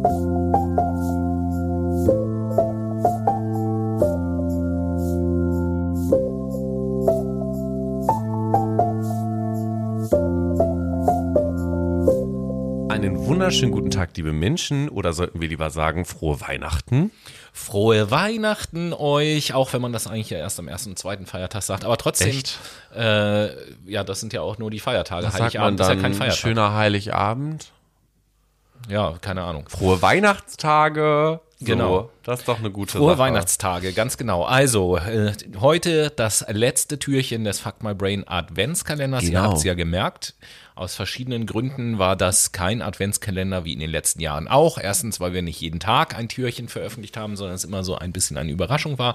Einen wunderschönen guten Tag, liebe Menschen, oder sollten wir lieber sagen, frohe Weihnachten? Frohe Weihnachten euch, auch wenn man das eigentlich ja erst am ersten und zweiten Feiertag sagt. Aber trotzdem, Echt? Äh, ja, das sind ja auch nur die Feiertage. Was sagt man ist ja dann? kein Feiertag. Schöner Heiligabend? Ja, keine Ahnung. Frohe Weihnachtstage? Genau. So, das ist doch eine gute Frohe Sache. Weihnachtstage, ganz genau. Also, äh, heute das letzte Türchen des Fuck My Brain Adventskalenders. Ihr Genau. habt es ja gemerkt. Aus verschiedenen Gründen war das kein Adventskalender wie in den letzten Jahren auch. Erstens, weil wir nicht jeden Tag ein Türchen veröffentlicht haben, sondern es immer so ein bisschen eine Überraschung war.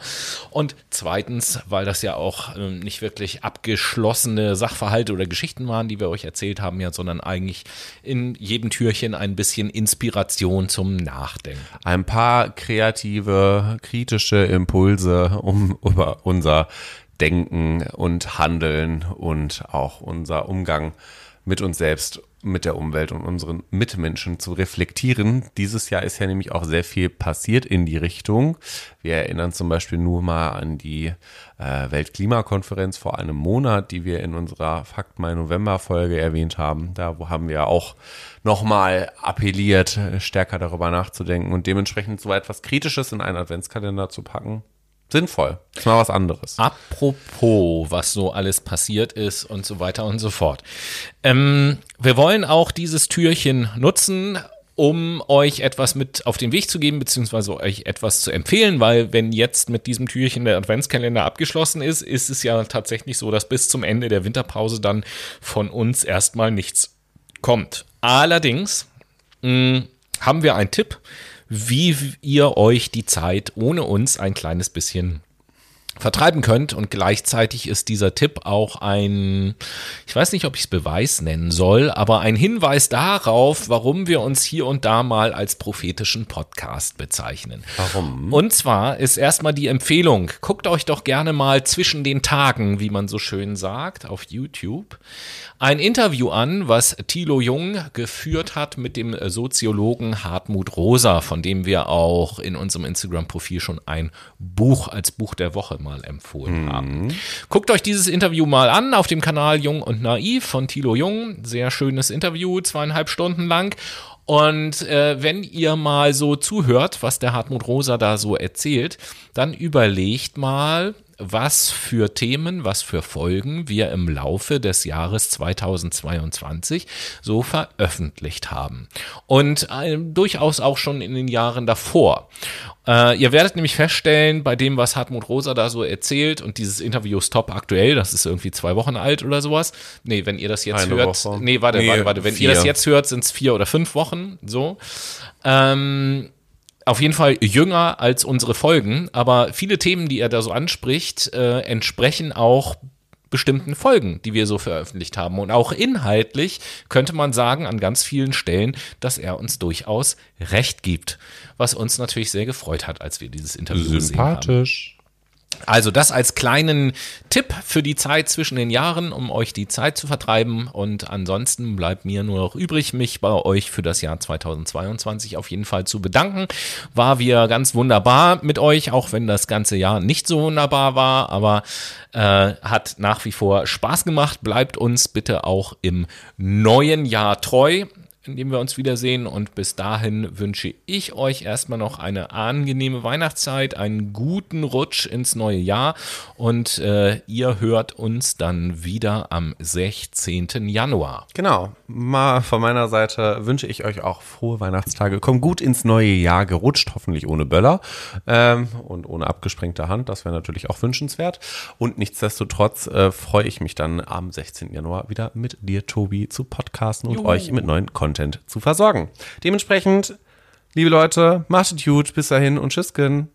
Und zweitens, weil das ja auch ähm, nicht wirklich abgeschlossene Sachverhalte oder Geschichten waren, die wir euch erzählt haben, ja, sondern eigentlich in jedem Türchen ein bisschen Inspiration zum Nachdenken. Ein paar kreative, kritische Impulse, um über unser Denken und Handeln und auch unser Umgang mit uns selbst, mit der Umwelt und unseren Mitmenschen zu reflektieren. Dieses Jahr ist ja nämlich auch sehr viel passiert in die Richtung. Wir erinnern zum Beispiel nur mal an die äh, Weltklimakonferenz vor einem Monat, die wir in unserer Fakt Mai November Folge erwähnt haben. Da haben wir auch nochmal appelliert, stärker darüber nachzudenken und dementsprechend so etwas Kritisches in einen Adventskalender zu packen. Sinnvoll. Ist mal was anderes. Apropos, was so alles passiert ist und so weiter und so fort. Ähm, wir wollen auch dieses Türchen nutzen, um euch etwas mit auf den Weg zu geben, beziehungsweise euch etwas zu empfehlen, weil wenn jetzt mit diesem Türchen der Adventskalender abgeschlossen ist, ist es ja tatsächlich so, dass bis zum Ende der Winterpause dann von uns erstmal nichts kommt. Allerdings mh, haben wir einen Tipp, wie ihr euch die Zeit ohne uns ein kleines bisschen vertreiben könnt. Und gleichzeitig ist dieser Tipp auch ein, ich weiß nicht, ob ich es Beweis nennen soll, aber ein Hinweis darauf, warum wir uns hier und da mal als prophetischen Podcast bezeichnen. Warum? Und zwar ist erstmal die Empfehlung, guckt euch doch gerne mal zwischen den Tagen, wie man so schön sagt, auf YouTube, ein Interview an, was Thilo Jung geführt hat mit dem Soziologen Hartmut Rosa, von dem wir auch in unserem Instagram-Profil schon ein Buch als Buch der Woche mal empfohlen haben. Guckt euch dieses Interview mal an auf dem Kanal Jung und Naiv von Thilo Jung. Sehr schönes Interview, zweieinhalb Stunden lang. Und äh, wenn ihr mal so zuhört, was der Hartmut Rosa da so erzählt, dann überlegt mal, was für Themen, was für Folgen wir im Laufe des Jahres 2022 so veröffentlicht haben. Und äh, durchaus auch schon in den Jahren davor. Äh, ihr werdet nämlich feststellen, bei dem, was Hartmut Rosa da so erzählt, und dieses Interview ist top aktuell, das ist irgendwie zwei Wochen alt oder sowas. Nee, wenn ihr das jetzt Eine hört. Woche. Nee, warte, Nee, warte, warte. Wenn vier. ihr das jetzt hört, sind es vier oder fünf Wochen. So. Ähm, auf jeden Fall jünger als unsere Folgen, aber viele Themen, die er da so anspricht, äh, entsprechen auch bestimmten Folgen, die wir so veröffentlicht haben. Und auch inhaltlich könnte man sagen an ganz vielen Stellen, dass er uns durchaus recht gibt. Was uns natürlich sehr gefreut hat, als wir dieses Interview gesehen haben. Sympathisch. Also das als kleinen Tipp für die Zeit zwischen den Jahren, um euch die Zeit zu vertreiben. Und ansonsten bleibt mir nur noch übrig, mich bei euch für das Jahr 2022 auf jeden Fall zu bedanken. War wir ganz wunderbar mit euch, auch wenn das ganze Jahr nicht so wunderbar war, aber äh, hat nach wie vor Spaß gemacht. Bleibt uns bitte auch im neuen Jahr treu in dem wir uns wiedersehen. Und bis dahin wünsche ich euch erstmal noch eine angenehme Weihnachtszeit, einen guten Rutsch ins neue Jahr. Und äh, ihr hört uns dann wieder am 16. Januar. Genau. Mal von meiner Seite wünsche ich euch auch frohe Weihnachtstage. Kommt gut ins neue Jahr gerutscht, hoffentlich ohne Böller ähm, und ohne abgesprengte Hand. Das wäre natürlich auch wünschenswert. Und nichtsdestotrotz äh, freue ich mich dann am 16. Januar wieder mit dir, Tobi, zu podcasten und Juhu. euch mit neuen Content zu versorgen. Dementsprechend, liebe Leute, macht es gut. Bis dahin und tschüssken.